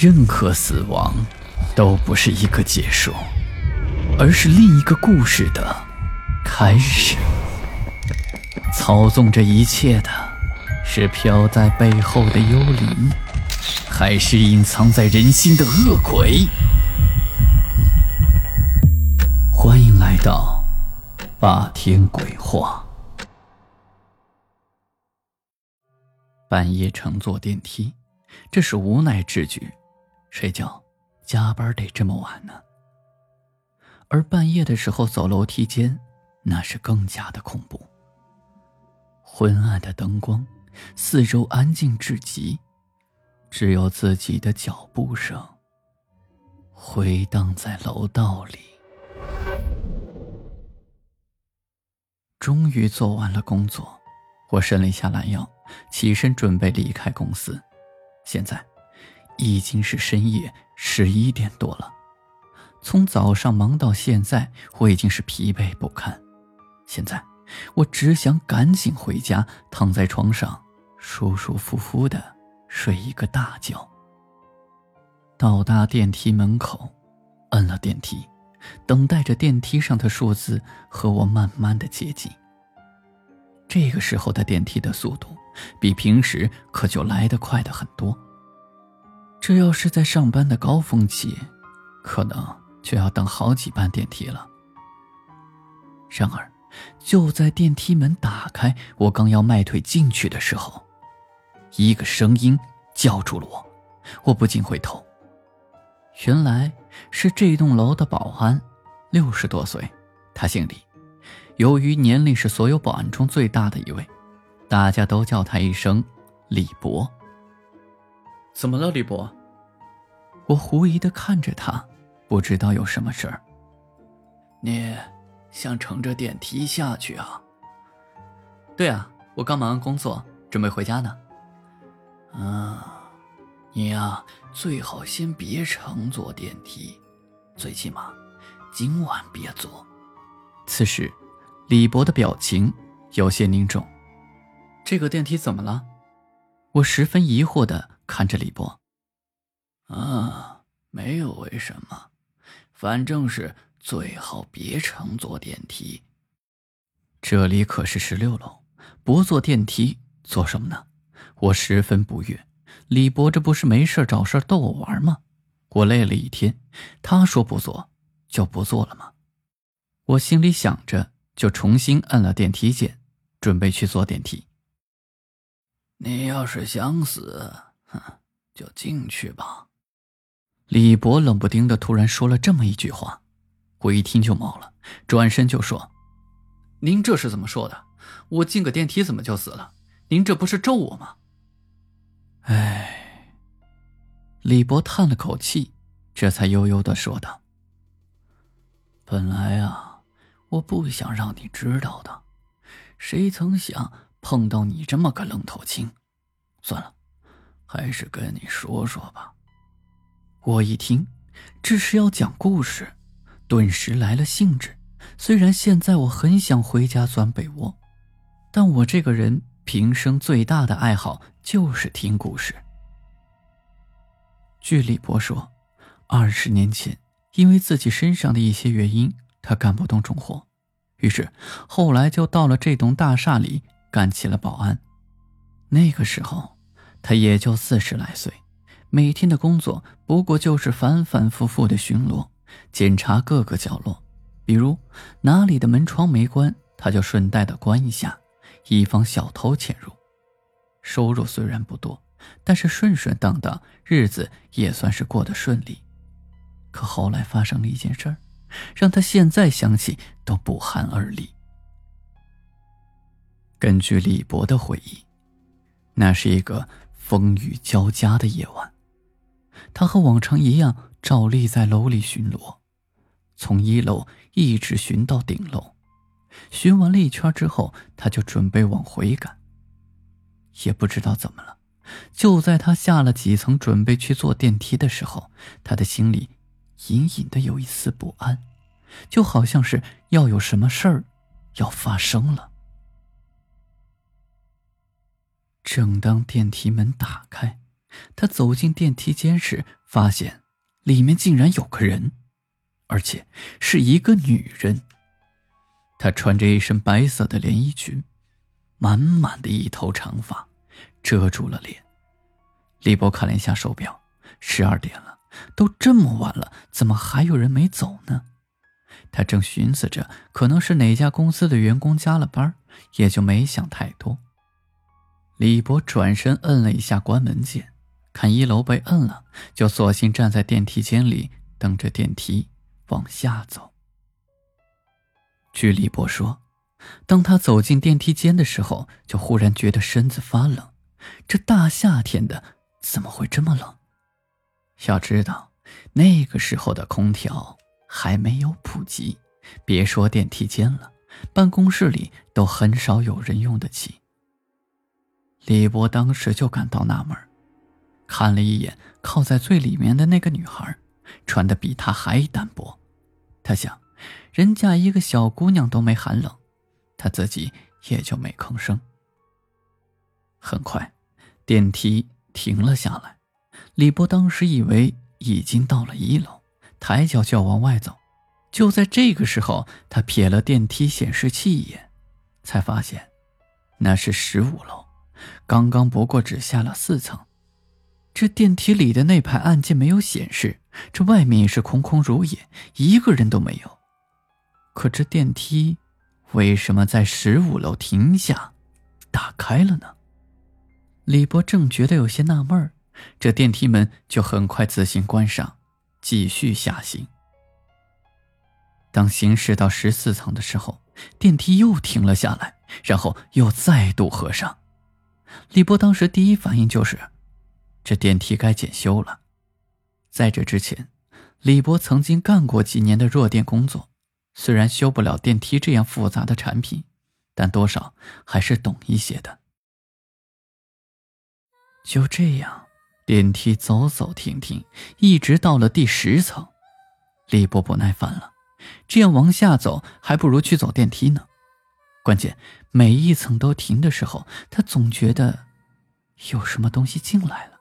任何死亡都不是一个结束，而是另一个故事的开始。操纵这一切的是飘在背后的幽灵，还是隐藏在人心的恶鬼？欢迎来到霸天鬼话。半夜乘坐电梯，这是无奈之举。谁叫加班得这么晚呢？而半夜的时候走楼梯间，那是更加的恐怖。昏暗的灯光，四周安静至极，只有自己的脚步声回荡在楼道里。终于做完了工作，我伸了一下懒腰，起身准备离开公司。现在。已经是深夜十一点多了，从早上忙到现在，我已经是疲惫不堪。现在，我只想赶紧回家，躺在床上，舒舒服服的睡一个大觉。到达电梯门口，摁了电梯，等待着电梯上的数字和我慢慢的接近。这个时候的电梯的速度，比平时可就来得快的很多。这要是在上班的高峰期，可能就要等好几班电梯了。然而，就在电梯门打开，我刚要迈腿进去的时候，一个声音叫住了我。我不禁回头，原来是这栋楼的保安，六十多岁，他姓李。由于年龄是所有保安中最大的一位，大家都叫他一声李博。怎么了，李博？我狐疑的看着他，不知道有什么事儿。你想乘着电梯下去啊？对啊，我刚忙完工作，准备回家呢。啊，你呀，最好先别乘坐电梯，最起码今晚别坐。此时，李博的表情有些凝重。这个电梯怎么了？我十分疑惑的。看着李博，啊，没有为什么，反正是最好别乘坐电梯。这里可是十六楼，不坐电梯做什么呢？我十分不悦。李博这不是没事找事逗我玩吗？我累了一天，他说不坐就不坐了吗？我心里想着，就重新按了电梯键，准备去坐电梯。你要是想死。哼，就进去吧。李博冷不丁的突然说了这么一句话，我一听就毛了，转身就说：“您这是怎么说的？我进个电梯怎么就死了？您这不是咒我吗？”哎，李博叹了口气，这才悠悠的说道：“本来啊，我不想让你知道的，谁曾想碰到你这么个愣头青。算了。”还是跟你说说吧。我一听，这是要讲故事，顿时来了兴致。虽然现在我很想回家钻被窝，但我这个人平生最大的爱好就是听故事。据李博说，二十年前因为自己身上的一些原因，他干不动重活，于是后来就到了这栋大厦里干起了保安。那个时候。他也就四十来岁，每天的工作不过就是反反复复的巡逻，检查各个角落，比如哪里的门窗没关，他就顺带的关一下，以防小偷潜入。收入虽然不多，但是顺顺当当，日子也算是过得顺利。可后来发生了一件事儿，让他现在想起都不寒而栗。根据李博的回忆，那是一个。风雨交加的夜晚，他和往常一样照例在楼里巡逻，从一楼一直巡到顶楼。巡完了一圈之后，他就准备往回赶。也不知道怎么了，就在他下了几层准备去坐电梯的时候，他的心里隐隐的有一丝不安，就好像是要有什么事儿要发生了。正当电梯门打开，他走进电梯间时，发现里面竟然有个人，而且是一个女人。她穿着一身白色的连衣裙，满满的一头长发遮住了脸。李博看了一下手表，十二点了，都这么晚了，怎么还有人没走呢？他正寻思着，可能是哪家公司的员工加了班，也就没想太多。李博转身摁了一下关门键，看一楼被摁了，就索性站在电梯间里等着电梯往下走。据李博说，当他走进电梯间的时候，就忽然觉得身子发冷。这大夏天的，怎么会这么冷？要知道，那个时候的空调。还没有普及，别说电梯间了，办公室里都很少有人用得起。李博当时就感到纳闷，看了一眼靠在最里面的那个女孩，穿的比他还单薄。他想，人家一个小姑娘都没寒冷，他自己也就没吭声。很快，电梯停了下来，李博当时以为已经到了一楼。抬脚就要往外走，就在这个时候，他瞥了电梯显示器一眼，才发现那是十五楼，刚刚不过只下了四层。这电梯里的那排按键没有显示，这外面也是空空如也，一个人都没有。可这电梯为什么在十五楼停下，打开了呢？李博正觉得有些纳闷儿这电梯门就很快自行关上。继续下行。当行驶到十四层的时候，电梯又停了下来，然后又再度合上。李波当时第一反应就是，这电梯该检修了。在这之前，李波曾经干过几年的弱电工作，虽然修不了电梯这样复杂的产品，但多少还是懂一些的。就这样。电梯走走停停，一直到了第十层，李波不耐烦了。这样往下走，还不如去走电梯呢。关键每一层都停的时候，他总觉得有什么东西进来了，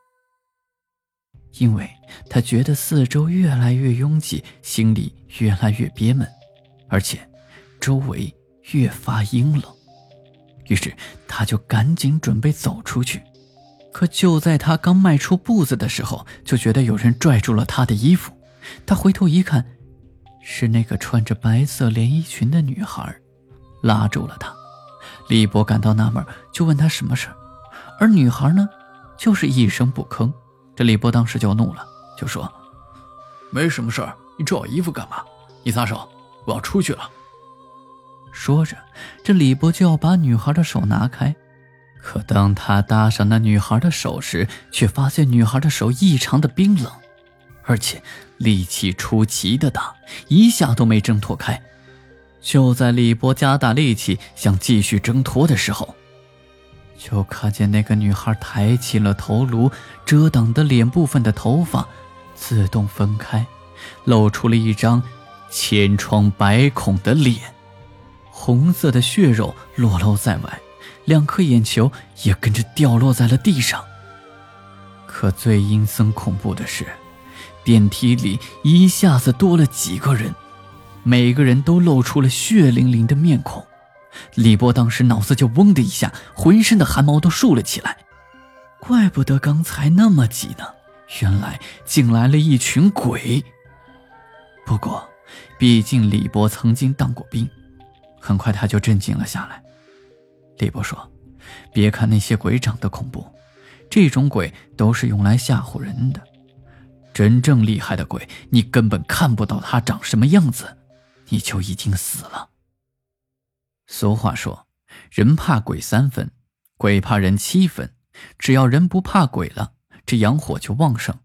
因为他觉得四周越来越拥挤，心里越来越憋闷，而且周围越发阴冷。于是他就赶紧准备走出去。可就在他刚迈出步子的时候，就觉得有人拽住了他的衣服。他回头一看，是那个穿着白色连衣裙的女孩，拉住了他。李博感到纳闷，就问他什么事而女孩呢，就是一声不吭。这李博当时就怒了，就说：“没什么事儿，你拽我衣服干嘛？你撒手，我要出去了。”说着，这李博就要把女孩的手拿开。可当他搭上那女孩的手时，却发现女孩的手异常的冰冷，而且力气出奇的大，一下都没挣脱开。就在李波加大力气想继续挣脱的时候，就看见那个女孩抬起了头颅，遮挡的脸部分的头发自动分开，露出了一张千疮百孔的脸，红色的血肉裸露在外。两颗眼球也跟着掉落在了地上。可最阴森恐怖的是，电梯里一下子多了几个人，每个人都露出了血淋淋的面孔。李波当时脑子就嗡的一下，浑身的汗毛都竖了起来。怪不得刚才那么挤呢，原来进来了一群鬼。不过，毕竟李波曾经当过兵，很快他就镇静了下来。李波说：“别看那些鬼长得恐怖，这种鬼都是用来吓唬人的。真正厉害的鬼，你根本看不到他长什么样子，你就已经死了。”俗话说：“人怕鬼三分，鬼怕人七分。只要人不怕鬼了，这阳火就旺盛。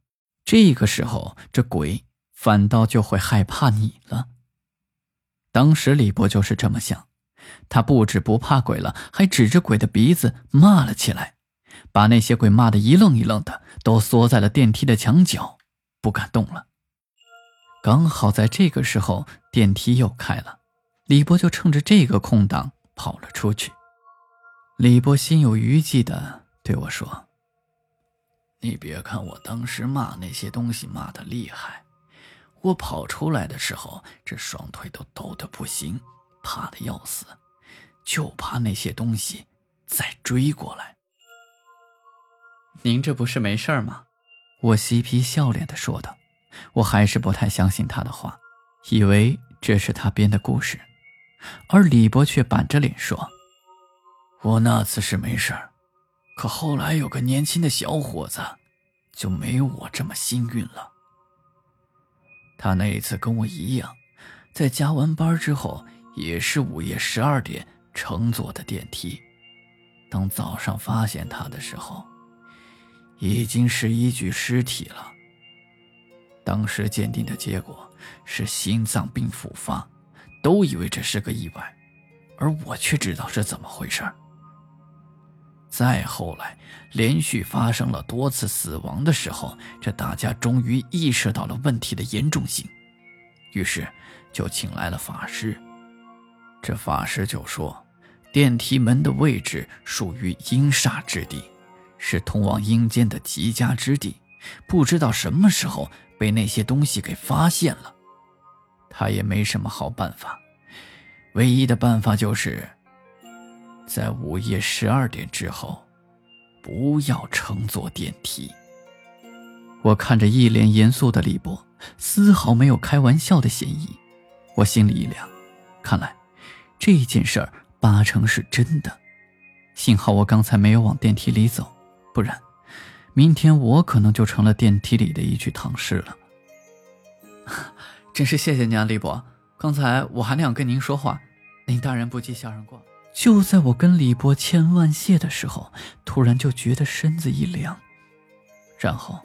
这个时候，这鬼反倒就会害怕你了。”当时李博就是这么想。他不止不怕鬼了，还指着鬼的鼻子骂了起来，把那些鬼骂得一愣一愣的，都缩在了电梯的墙角，不敢动了。刚好在这个时候，电梯又开了，李波就趁着这个空档跑了出去。李波心有余悸的对我说：“你别看我当时骂那些东西骂的厉害，我跑出来的时候，这双腿都抖得不行，怕的要死，就怕那些东西再追过来。您这不是没事吗？我嬉皮笑脸的说道。我还是不太相信他的话，以为这是他编的故事，而李博却板着脸说：“我那次是没事儿。”可后来有个年轻的小伙子，就没有我这么幸运了。他那一次跟我一样，在加完班之后，也是午夜十二点乘坐的电梯。等早上发现他的时候，已经是一具尸体了。当时鉴定的结果是心脏病复发，都以为这是个意外，而我却知道是怎么回事。再后来，连续发生了多次死亡的时候，这大家终于意识到了问题的严重性，于是就请来了法师。这法师就说，电梯门的位置属于阴煞之地，是通往阴间的极佳之地，不知道什么时候被那些东西给发现了。他也没什么好办法，唯一的办法就是。在午夜十二点之后，不要乘坐电梯。我看着一脸严肃的李博，丝毫没有开玩笑的嫌疑。我心里一凉，看来这件事儿八成是真的。幸好我刚才没有往电梯里走，不然明天我可能就成了电梯里的一具躺尸了。真是谢谢您啊，李博。刚才我还想跟您说话，您大人不计小人过。就在我跟李博千万谢的时候，突然就觉得身子一凉，然后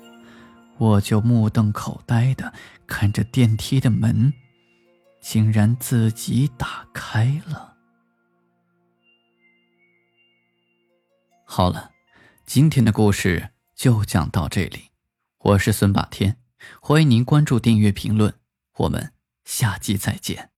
我就目瞪口呆的看着电梯的门，竟然自己打开了。好了，今天的故事就讲到这里，我是孙霸天，欢迎您关注、订阅、评论，我们下期再见。